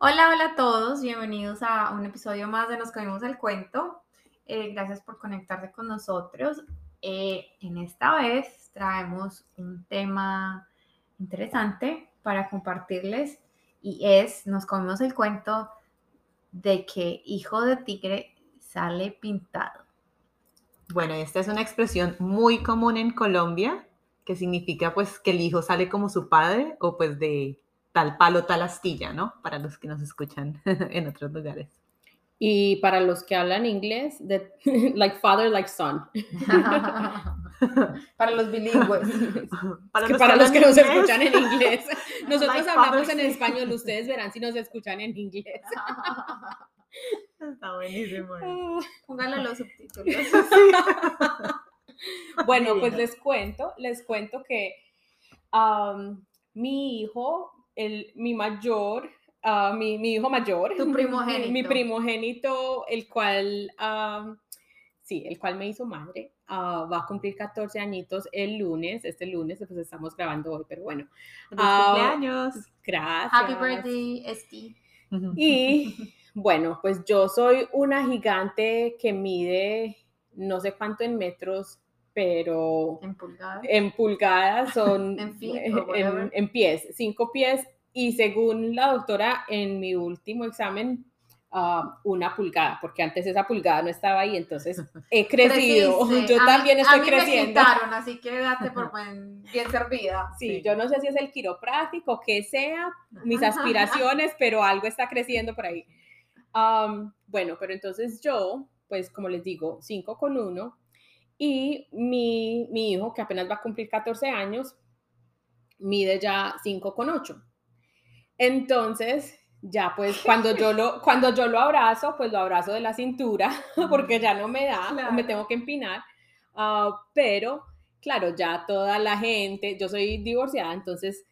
Hola, hola a todos, bienvenidos a un episodio más de Nos Comimos el Cuento. Eh, gracias por conectarse con nosotros. Eh, en esta vez traemos un tema interesante para compartirles y es, nos comimos el cuento de que hijo de tigre sale pintado. Bueno, esta es una expresión muy común en Colombia que significa pues que el hijo sale como su padre o pues de tal palo, tal astilla, ¿no? Para los que nos escuchan en otros lugares. Y para los que hablan inglés, de, like father, like son. para los bilingües. Para, los, para que los que nos escuchan en inglés. Nosotros hablamos en español, ustedes verán si nos escuchan en inglés. Está buenísimo. Pónganle los subtítulos. bueno, pues les cuento, les cuento que um, mi hijo el, mi mayor, uh, mi, mi, hijo mayor. Tu primogénito. Mi, primogénito, el cual, uh, sí, el cual me hizo madre, uh, va a cumplir 14 añitos el lunes, este lunes, pues estamos grabando hoy, pero bueno. cumpleaños! Gracias. Happy birthday, Esti. Y bueno, pues yo soy una gigante que mide no sé cuánto en metros, pero en pulgadas, en pulgadas son en, en, en, pies, cinco pies y según la doctora en mi último examen ah, una pulgada, porque antes esa pulgada no estaba ahí, entonces he crecido. Yo también estoy a mí creciendo. Me quitaron, así que date por bien servida. Sí, yo no sé si es el quiropráctico, que sea, mis aspiraciones, pero algo está creciendo por ahí. bueno, pero entonces yo, pues como les digo, 5 con 1, y mi, mi hijo, que apenas va a cumplir 14 años, mide ya 5,8. Entonces, ya pues cuando yo lo cuando yo lo abrazo, pues lo abrazo de la cintura porque ya no me da, me tengo que empinar. Uh, pero claro, ya toda la gente, yo soy divorciada, entonces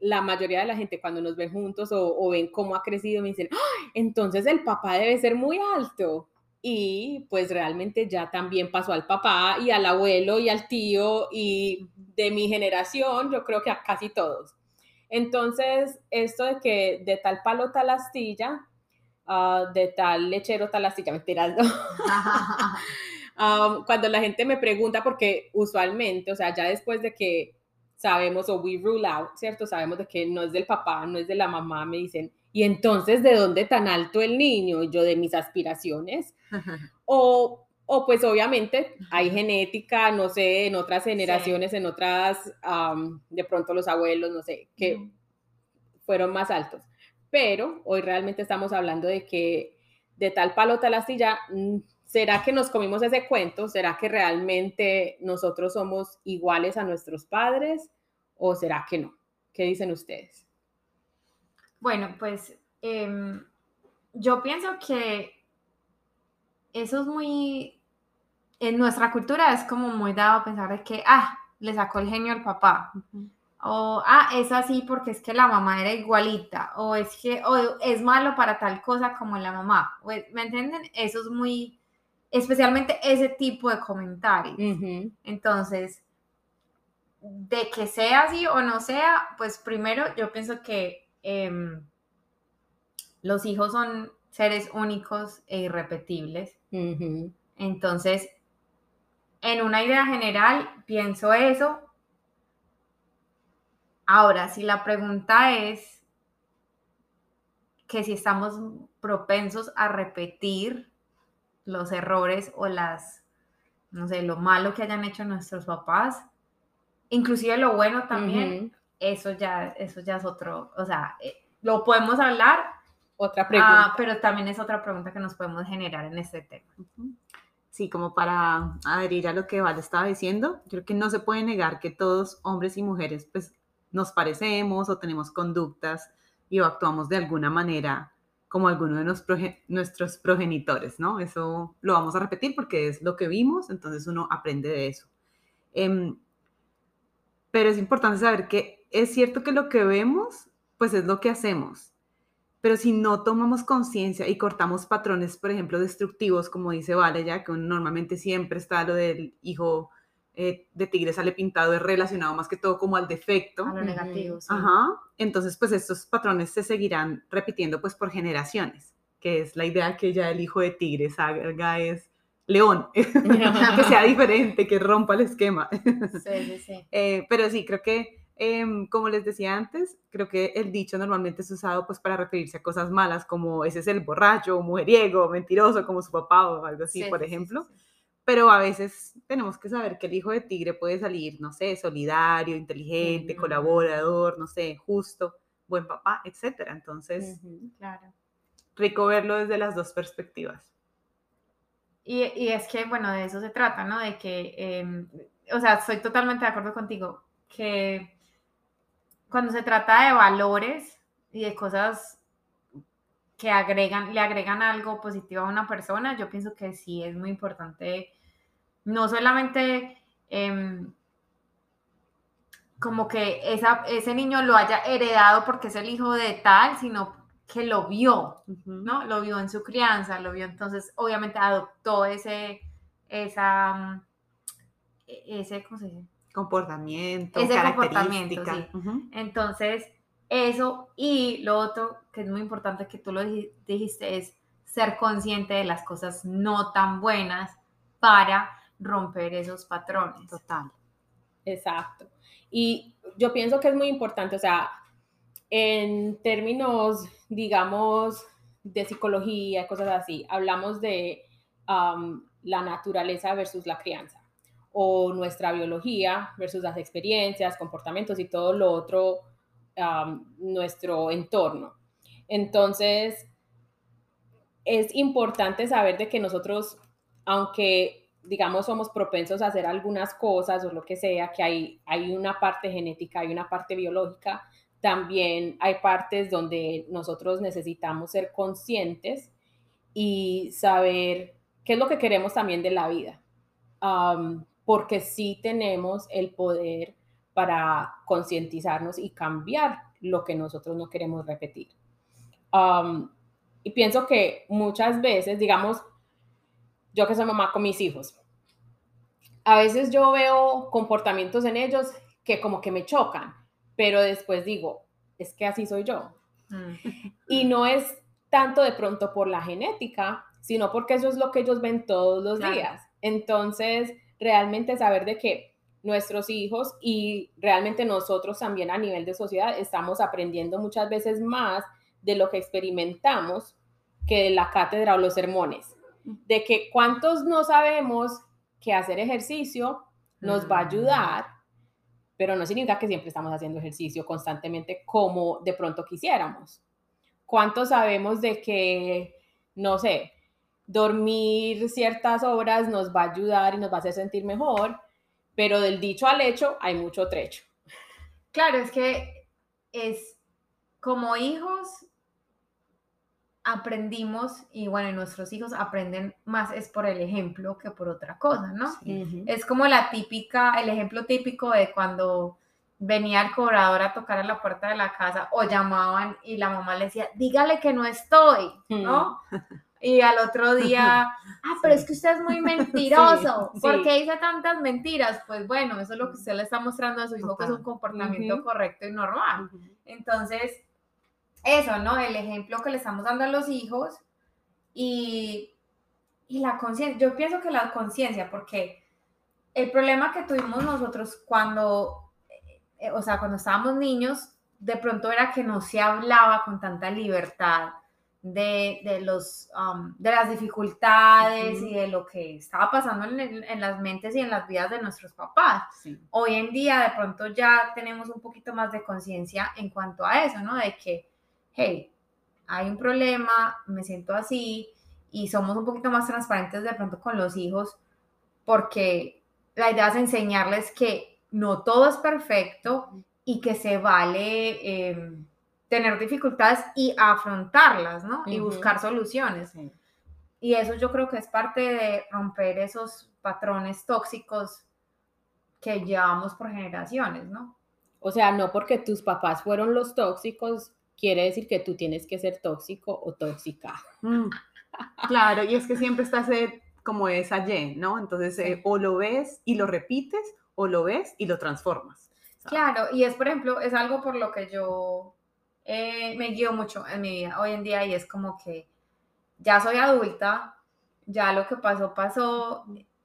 la mayoría de la gente cuando nos ven juntos o, o ven cómo ha crecido me dicen, entonces el papá debe ser muy alto y pues realmente ya también pasó al papá y al abuelo y al tío y de mi generación, yo creo que a casi todos. Entonces, esto de que de tal palo tal astilla, ah, de tal lechero tal astilla, mentiras, ¿no? um, cuando la gente me pregunta, porque usualmente, o sea, ya después de que sabemos o we rule out, ¿cierto? Sabemos de que no es del papá, no es de la mamá, me dicen, y entonces, ¿de dónde tan alto el niño? Yo de mis aspiraciones. o, o, pues obviamente hay genética, no sé, en otras generaciones, en otras, de pronto los abuelos, no sé, que fueron más altos. Pero hoy realmente estamos hablando de que de tal palo, tal astilla, mm, ¿será que nos comimos ese cuento? ¿Será que realmente nosotros somos iguales a nuestros padres? ¿O será que no? ¿Qué dicen ustedes? Bueno, pues em, yo pienso que eso es muy, en nuestra cultura es como muy dado a pensar de que, ah, le sacó el genio al papá. O, ah, es así porque es que la mamá era igualita. O es que, o es malo para tal cosa como la mamá. ¿Me entienden? Eso es muy, especialmente ese tipo de comentarios. Entonces, de que sea así o no sea, pues primero yo pienso que Em, los hijos son seres únicos e irrepetibles. Entonces, en una idea general, pienso eso. Ahora, si la pregunta es que si estamos propensos a repetir los errores o las, no sé, lo malo que hayan hecho nuestros papás, inclusive lo bueno también, eso ya, eso ya es otro, o sea, eh, lo podemos hablar. Otra pregunta. Ah, pero también es otra pregunta que nos podemos generar en este tema. Sí, como para adherir a lo que Val estaba diciendo, yo creo que no se puede negar que todos, hombres y mujeres, pues nos parecemos o tenemos conductas y o actuamos de alguna manera como alguno de nuestros progenitores, ¿no? Eso lo vamos a repetir porque es lo que vimos, entonces uno aprende de eso. Em, pero es importante saber que es cierto que lo que vemos, pues es lo que hacemos. Pero si no tomamos conciencia y cortamos patrones, por ejemplo, destructivos, como dice Vale, ya que normalmente siempre está lo del hijo eh, de tigre sale pintado es relacionado más que todo como al defecto. A lo negativo, sí. Ajá. Entonces, pues estos patrones se seguirán repitiendo pues por generaciones, que es la idea que ya el hijo de tigre salga es león, que sea diferente, que rompa el esquema. Sí, sí, sí. Eh, pero sí, creo que, em, como les decía antes, creo que el dicho normalmente es usado pues para referirse a cosas malas, como ese es el borracho, mujeriego, mentiroso, como su papá o algo así, Sí, por ejemplo. sí, sí. Pero a veces tenemos que saber que el hijo de tigre puede salir, no sé, solidario, inteligente, Ujú. colaborador, no sé, justo, buen papá, etcétera. Entonces, Ujú. Claro. rico verlo desde las dos perspectivas. Y, y es que, bueno, de eso se trata, ¿no? De que, em, o sea, estoy totalmente de acuerdo contigo, que cuando se trata de valores y de cosas que agregan, le agregan algo positivo a una persona, yo pienso que sí es muy importante, no solamente em, como que esa, ese niño lo haya heredado porque es el hijo de tal, sino que lo vio. ¿no? Lo vio en su crianza, lo vio, entonces obviamente adoptó ese, esa, mm, e- ese, ¿cómo se dice? Comportamiento, Ese comportamiento. Entonces, eso y lo otro que es muy importante que tú lo dij- dijiste es ser consciente de las cosas no tan buenas para romper esos patrones. Total. Exacto. Y yo pienso que es muy importante, o sea, en términos, digamos, de psicología, cosas así, hablamos de um, la naturaleza versus la crianza, o nuestra biología versus las experiencias, comportamientos y todo lo otro, um, nuestro entorno. Entonces, es importante saber de que nosotros, aunque digamos somos propensos a hacer algunas cosas o lo que sea, que hay, hay una parte genética, hay una parte biológica, también hay partes donde nosotros necesitamos ser conscientes y saber qué es lo que queremos también de la vida, um, porque sí tenemos el poder para concientizarnos y cambiar lo que nosotros no queremos repetir. Um, y pienso que muchas veces, digamos, yo que soy mamá con mis hijos, a veces yo veo comportamientos en ellos que como que me chocan, pero después digo, es que así soy yo. Mm. Y no es tanto de pronto por la genética, sino porque eso es lo que ellos ven todos los Claro. días. Entonces, realmente saber de que nuestros hijos y realmente nosotros también a nivel de sociedad estamos aprendiendo muchas veces más de lo que experimentamos que de la cátedra o los sermones. De que cuántos no sabemos que hacer ejercicio nos va a Mm. ayudar, pero no significa que siempre estamos haciendo ejercicio constantemente como de pronto quisiéramos. ¿Cuántos sabemos de que, no sé, dormir ciertas horas nos va a ayudar y nos va a hacer sentir mejor, pero del dicho al hecho hay mucho trecho. Claro, es que es como hijos aprendimos y bueno, nuestros hijos aprenden más es por el ejemplo que por otra cosa, ¿no? Es como la típica, el ejemplo típico de cuando venía el cobrador a tocar a la puerta de la casa o llamaban y la mamá le decía, dígale que no estoy, ¿no? Y al otro día, ah, pero es que usted es muy mentiroso, Sí, ¿por qué dice tantas mentiras? Pues bueno, eso es lo que usted le está mostrando a su hijo, que es un comportamiento correcto y normal. Entonces, eso, ¿no? El ejemplo que le estamos dando a los hijos y, y la conciencia. Yo pienso que la conciencia, porque el problema que tuvimos nosotros cuando, eh, o sea, cuando estábamos niños, de pronto era que no se hablaba con tanta libertad de, de los, um, de las dificultades y de lo que estaba pasando en, en- en las mentes y en las vidas de nuestros papás Sí. hoy en día de pronto ya tenemos un poquito más de conciencia en cuanto a eso, ¿no? De que, hey, hay un problema, me siento así, y somos un poquito más transparentes de pronto con los hijos, porque la idea es enseñarles que no todo es perfecto y que se vale eh, tener dificultades y afrontarlas, ¿no? Y Ujú. buscar soluciones. Sí. Y eso yo creo que es parte de romper esos patrones tóxicos que llevamos por generaciones, ¿no? O sea, no porque tus papás fueron los tóxicos, quiere decir que tú tienes que ser tóxico o tóxica. Mm, Claro, y es que siempre está ese como esa Y, ¿no? Entonces, eh, o lo ves y lo repites, o lo ves y lo transformas. Claro, y es, por ejemplo, es algo por lo que yo eh, me guío mucho en mi vida. Hoy en día y es como que ya soy adulta, ya lo que pasó, pasó,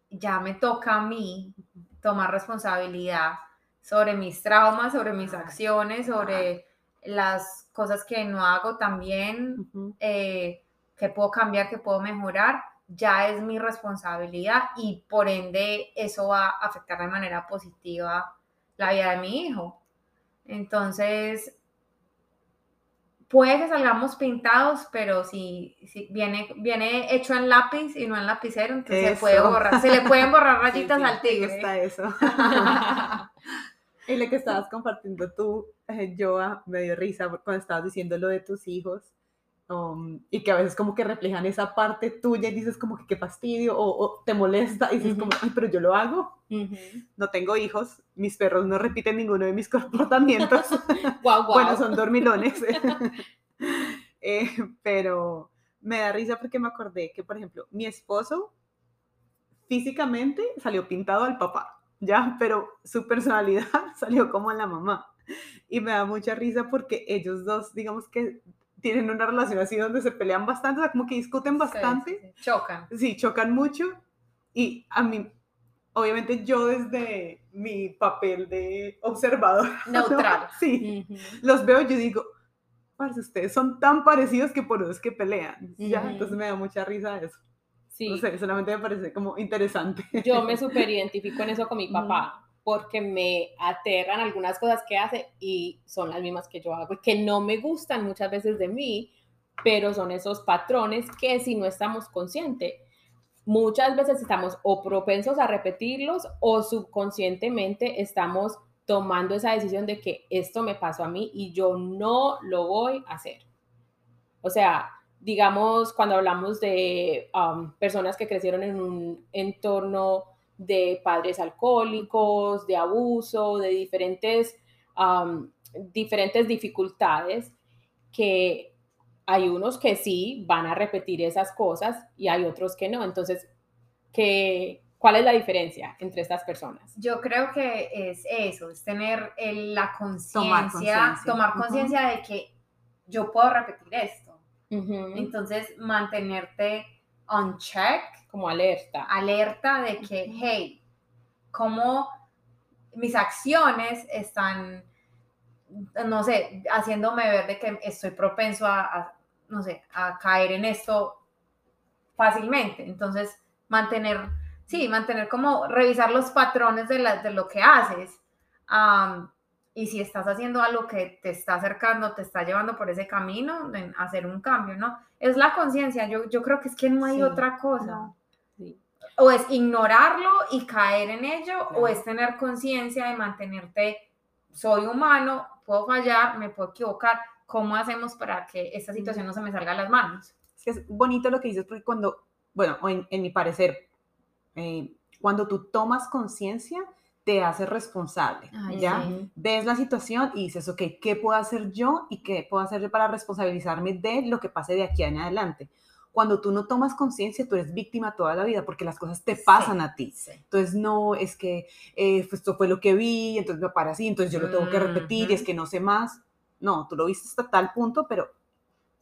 ya me toca a mí tomar responsabilidad sobre mis traumas, sobre mis acciones, sobre las cosas que no hago también, eh, que puedo cambiar, que puedo mejorar, ya es mi responsabilidad y por ende eso va a afectar de manera positiva la vida de mi hijo. Entonces, puede que salgamos pintados, pero si, si viene, viene hecho en lápiz y no en lapicero, entonces se puede borrar, se le pueden borrar rayitas al tigre. está eso. y lo que estabas compartiendo tú, eh, Joa, me dio risa cuando estabas diciendo lo de tus hijos. Um, y que a veces como que reflejan esa parte tuya y dices como que qué fastidio o, te molesta y dices como, ay, pero yo lo hago. No tengo hijos, mis perros no repiten ninguno de mis comportamientos. bueno, son dormilones. Eh, pero me da risa porque me acordé que, por ejemplo, mi esposo físicamente salió pintado al papá, ¿ya? Pero su personalidad salió como a la mamá. Y me da mucha risa porque ellos dos, digamos que tienen una relación así donde se pelean bastante, o sea, como que discuten bastante. Chocan. Sí, chocan mucho. Y a mí, obviamente yo desde mi papel de observador. Neutral. Sí, los veo y yo digo, ustedes son tan parecidos que por eso es que pelean. Ya, entonces me da mucha risa eso. Sí. No sé, solamente me parece como interesante. Yo me super identifico en eso con mi papá porque me aterran algunas cosas que hace y son las mismas que yo hago que no me gustan muchas veces de mí, pero son esos patrones que si no estamos conscientes, muchas veces estamos o propensos a repetirlos o subconscientemente estamos tomando esa decisión de que esto me pasó a mí y yo no lo voy a hacer. O sea, digamos, cuando hablamos de um, personas que crecieron en un entorno de padres alcohólicos, de abuso, de diferentes, diferentes dificultades, que hay unos que sí van a repetir esas cosas y hay otros que no. Entonces, ¿qué, ¿cuál es la diferencia entre estas personas? Yo creo que es eso, es tener la conciencia, tomar conciencia de que yo puedo repetir esto. Entonces, mantenerte on check. Como alerta. Alerta de que, hey, como mis acciones están, no sé, haciéndome ver de que estoy propenso a, no sé, a caer en esto fácilmente. Entonces, mantener, sí, mantener como revisar los patrones de, de lo que haces. y si estás haciendo algo que te está acercando, te está llevando por ese camino, hacer un cambio, ¿no? Es la conciencia, yo, yo creo que es que no hay otra cosa. O es ignorarlo y caer en ello, o es tener conciencia de mantenerte, soy humano, puedo fallar, me puedo equivocar, ¿cómo hacemos para que esta situación no se me salga a las manos? Es que es bonito lo que dices, porque cuando, bueno, en, en mi parecer, eh, cuando tú tomas conciencia, te hace responsable, ¿ya? Ves la situación y dices, ok, ¿qué puedo hacer yo y qué puedo hacer para responsabilizarme de lo que pase de aquí en adelante? Cuando tú no tomas conciencia, tú eres víctima toda la vida porque las cosas te pasan a ti. Entonces, no, es que eh, pues, esto fue lo que vi, entonces me para así, entonces yo lo tengo que repetir y es que no sé más. No, tú lo viste hasta tal punto, pero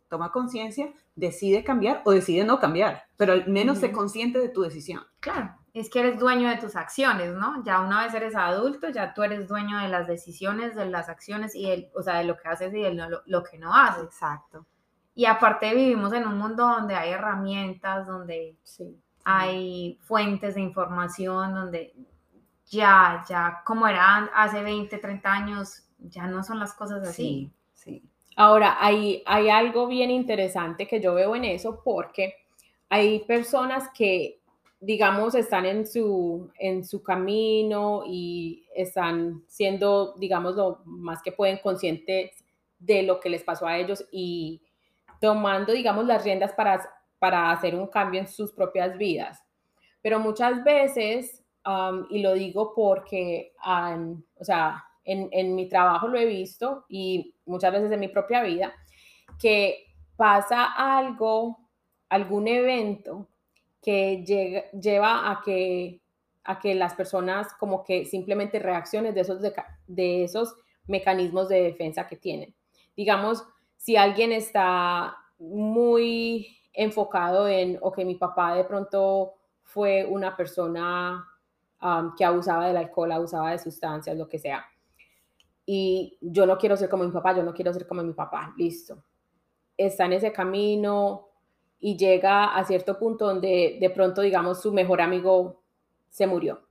toma conciencia, decide cambiar o decide no cambiar, pero al menos sé consciente de tu decisión. Claro es que eres dueño de tus acciones, ¿no? Ya una vez eres adulto, ya tú eres dueño de las decisiones, de las acciones y el, o sea, de lo que haces y de lo, que no haces. Exacto. Y aparte vivimos en un mundo donde hay herramientas, donde hay fuentes de información, donde ya, ya, como era hace 20, 30 años, ya no son las cosas así. Sí, sí. Ahora, hay, hay algo bien interesante que yo veo en eso porque hay personas que digamos, están en su, en su camino y están siendo, digamos, lo más que pueden conscientes de lo que les pasó a ellos y tomando, digamos, las riendas para, para hacer un cambio en sus propias vidas. Pero muchas veces, y lo digo porque, o sea, en, en mi trabajo lo he visto y muchas veces en mi propia vida, que pasa algo, algún evento que lleva a que, a que las personas como que simplemente reaccionen de esos, de, esos mecanismos de defensa que tienen. Digamos, si alguien está muy enfocado en, ok, mi papá de pronto fue una persona um, que abusaba del alcohol, abusaba de sustancias, lo que sea. Y yo no quiero ser como mi papá, yo no quiero ser como mi papá, listo. Está en ese camino, y llega a cierto punto donde de pronto, digamos, su mejor amigo se murió.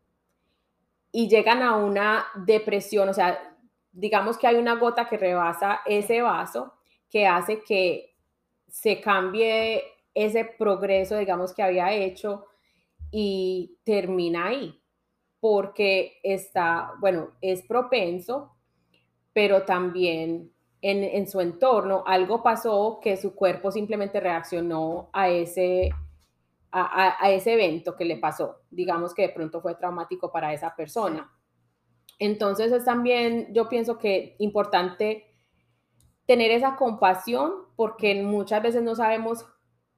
Y llegan a una depresión, o sea, digamos que hay una gota que rebasa ese vaso que hace que se cambie ese progreso, digamos, que había hecho y termina ahí, porque está, bueno, es propenso, pero también en, su entorno, algo pasó que su cuerpo simplemente reaccionó a ese, a, ese evento que le pasó. Digamos que de pronto fue traumático para esa persona. Entonces es también, yo pienso que importante tener esa compasión porque muchas veces no sabemos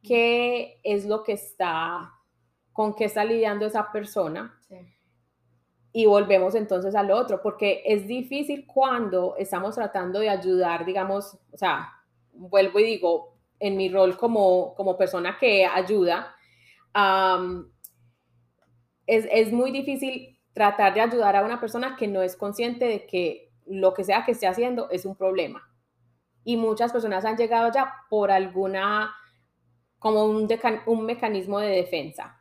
qué es lo que está, con qué está lidiando esa persona. Sí y volvemos entonces al otro, porque es difícil cuando estamos tratando de ayudar, digamos, o sea, vuelvo y digo, en mi rol como, como persona que ayuda, es, es muy difícil tratar de ayudar a una persona que no es consciente de que lo que sea que esté haciendo es un problema. Y muchas personas han llegado ya por alguna, como un, un mecanismo de defensa.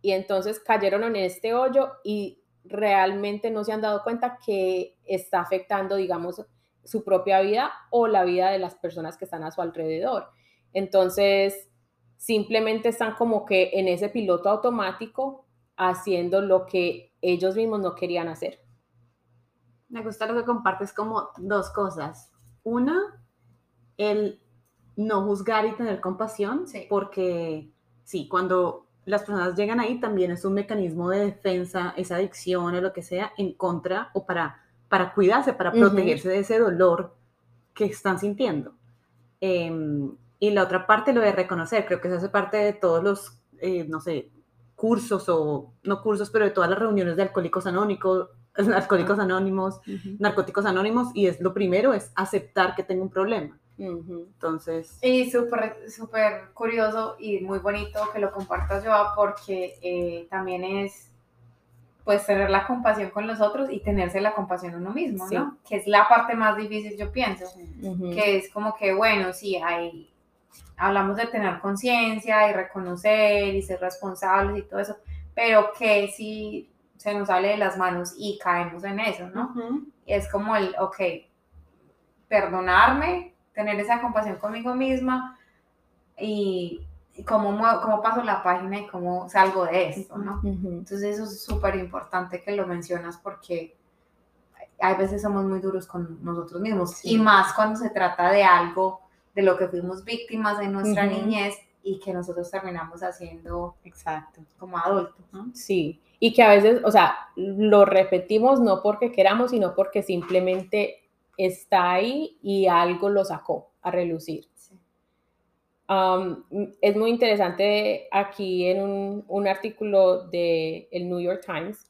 Y entonces cayeron en este hoyo y realmente no se han dado cuenta que está afectando, digamos, su propia vida o la vida de las personas que están a su alrededor. Entonces, simplemente están como que en ese piloto automático haciendo lo que ellos mismos no querían hacer. Me gusta lo que compartes como dos cosas. Una, el no juzgar y tener compasión, porque sí, cuando las personas llegan ahí también es un mecanismo de defensa, esa adicción o lo que sea, en contra o para, para cuidarse, para protegerse de ese dolor que están sintiendo. Em, y la otra parte, lo de reconocer, creo que eso hace parte de todos los, eh, no sé, cursos o no cursos, pero de todas las reuniones de alcohólicos anónimos, alcohólicos anónimos, narcóticos anónimos, y es lo primero, es aceptar que tengo un problema. Entonces. Y súper, súper curioso y muy bonito que lo compartas yo, porque eh, también es pues tener la compasión con los otros y tenerse la compasión uno mismo, ¿no? Que es la parte más difícil, yo pienso, que es como que, bueno, sí, hay, hablamos de tener conciencia y reconocer y ser responsables y todo eso, pero que si se nos sale de las manos y caemos en eso, ¿no? Es como el, ok, perdonarme, tener esa compasión conmigo misma y, cómo, cómo paso la página y cómo salgo de esto, ¿no? Entonces eso es súper importante que lo mencionas porque hay veces somos muy duros con nosotros mismos y más cuando se trata de algo de lo que fuimos víctimas en nuestra niñez y que nosotros terminamos haciendo exacto como adultos. ¿no? Sí, y que a veces, o sea, lo repetimos no porque queramos, sino porque simplemente está ahí y algo lo sacó a relucir. Um, es muy interesante aquí en un, artículo del el New York Times.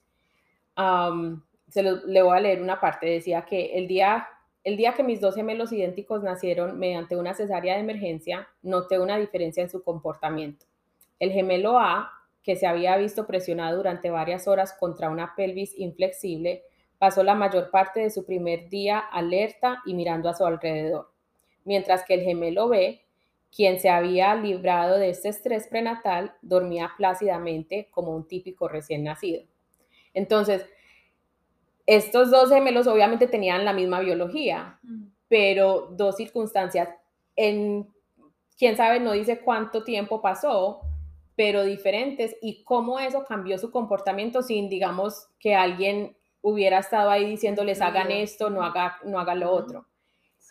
Um, se lo, le voy a leer una parte. Decía que el día, el día que mis dos gemelos idénticos nacieron mediante una cesárea de emergencia, noté una diferencia en su comportamiento. El gemelo A, que se había visto presionado durante varias horas contra una pelvis inflexible, Pasó la mayor parte de su primer día alerta y mirando a su alrededor, mientras que el gemelo B, quien se había librado de este estrés prenatal, dormía plácidamente como un típico recién nacido. Entonces, estos dos gemelos obviamente tenían la misma biología, mm. pero dos circunstancias. En, quién sabe, no dice cuánto tiempo pasó, pero diferentes y cómo eso cambió su comportamiento sin, digamos, que alguien hubiera estado ahí diciéndoles hagan esto, no haga, no haga lo otro.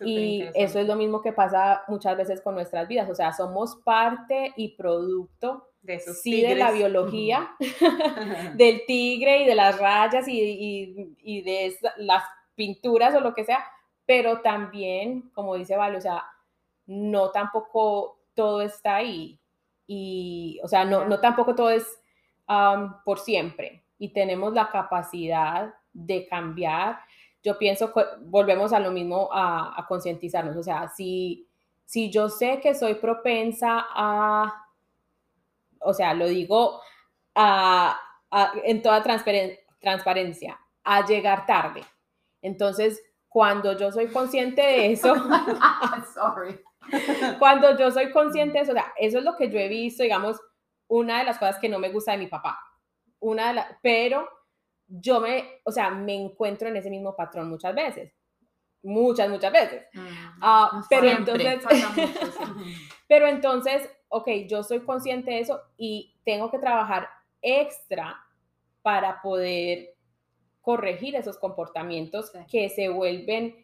y eso es lo mismo que pasa muchas veces con nuestras vidas, o sea, somos parte y producto de sí de la biología, del tigre y de las rayas y, y, de las pinturas o lo que sea, pero también, como dice Vale, o sea, no tampoco todo está ahí y, o sea, no, no tampoco todo es um, por siempre y tenemos la capacidad de cambiar. Yo pienso que volvemos a lo mismo a, a concientizarnos, o sea, si, si yo sé que soy propensa a, o sea, lo digo a, en toda transparencia, a llegar tarde. Entonces, cuando yo soy consciente de eso, sorry. cuando yo soy consciente de eso, o sea, eso es lo que yo he visto, digamos, una de las cosas que no me gusta de mi papá, una de las, pero yo me, o sea, me encuentro en ese mismo patrón muchas veces, muchas, muchas veces. Mm, ah, pero entonces, pero entonces, ok, yo soy consciente de eso y tengo que trabajar extra para poder corregir esos comportamientos que se vuelven,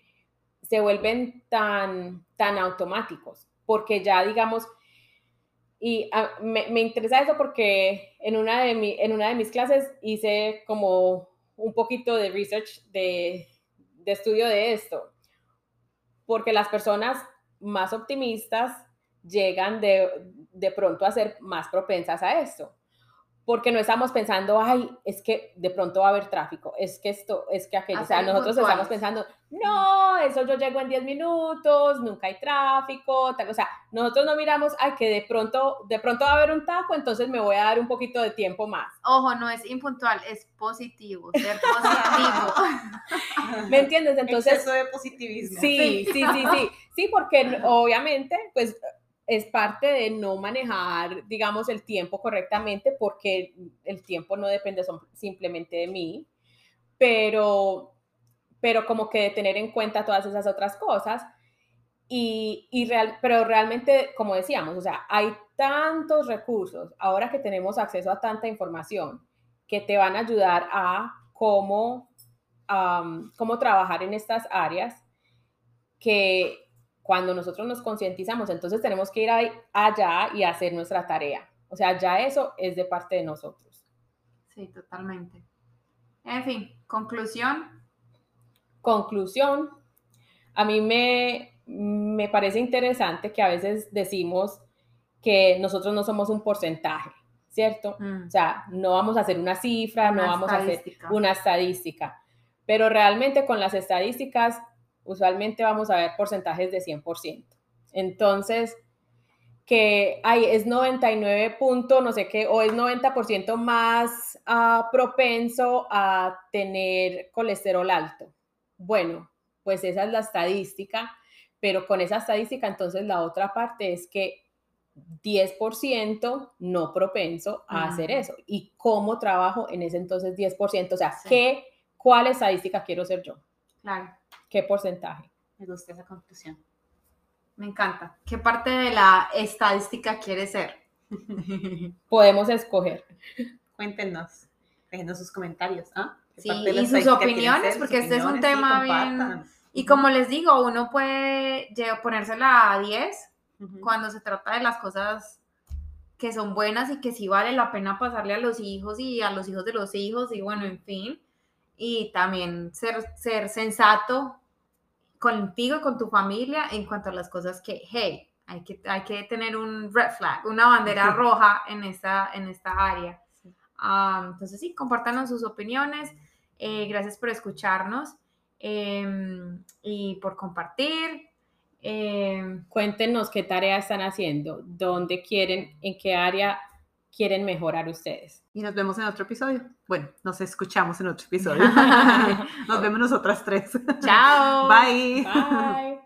se vuelven tan, tan automáticos, porque ya digamos, y ah, me, me, interesa eso porque en una, de mi, en una de mis clases hice como un poquito de research, de, de estudio de esto, porque las personas más optimistas llegan de, de pronto a ser más propensas a esto porque no estamos pensando, ay, es que de pronto va a haber tráfico, es que esto, es que aquello, o sea, nosotros estamos pensando, no, eso yo llego en 10 minutos, nunca hay tráfico, tal, o sea, nosotros no miramos, ay, que de pronto, de pronto va a haber un taco, entonces me voy a dar un poquito de tiempo más. Ojo, no es impuntual, es positivo, ser positivo. ¿Me entiendes? Entonces... Eso de positivismo. Sí, sí, sí, sí, sí, porque obviamente, pues es parte de no manejar, digamos, el tiempo correctamente, porque el tiempo no depende simplemente de mí, pero, pero como que de tener en cuenta todas esas otras cosas. Y, y real, pero realmente, como decíamos, o sea, hay tantos recursos, ahora que tenemos acceso a tanta información, que te van a ayudar a cómo, cómo trabajar en estas áreas, que cuando nosotros nos concientizamos, entonces tenemos que ir allá y hacer nuestra tarea. O sea, ya eso es de parte de nosotros. Sí, totalmente. En fin, conclusión. Conclusión. A mí me, me parece interesante que a veces decimos que nosotros no somos un porcentaje, ¿cierto? Mm. O sea, no vamos a hacer una cifra, no vamos a hacer una estadística, pero realmente con las estadísticas usualmente vamos a ver porcentajes de 100%. Entonces, que hay, es 99 punto, no sé qué, o es 90% más uh, propenso a tener colesterol alto. Bueno, pues esa es la estadística, pero con esa estadística entonces la otra parte es que 10% no propenso a hacer eso. ¿Y cómo trabajo en ese entonces 10%? O sea, ¿qué, ¿cuál estadística quiero ser yo? Claro. ¿Qué porcentaje? Me gusta esa conclusión. Me encanta. ¿Qué parte de la estadística quiere ser? Podemos escoger. Cuéntenos, déjenos sus comentarios. ¿ah? Sí, y sus opiniones, porque este es un tema bien... Y como les digo, uno puede ponérsela a 10 cuando se trata de las cosas que son buenas y que sí vale la pena pasarle a los hijos y a los hijos de los hijos y bueno, en fin y también ser, ser sensato contigo con tu familia en cuanto a las cosas que, hey, hay que, hay que tener un red flag, una bandera roja en esta, en esta área. Ah, entonces sí, compártanos sus opiniones. Eh, gracias por escucharnos em, y por compartir. Em, Cuéntenos qué tarea están haciendo, dónde quieren, en qué área quieren mejorar ustedes. Y nos vemos en otro episodio. Bueno, nos escuchamos en otro episodio. nos vemos nosotras tres. Chao. Bye. Bye.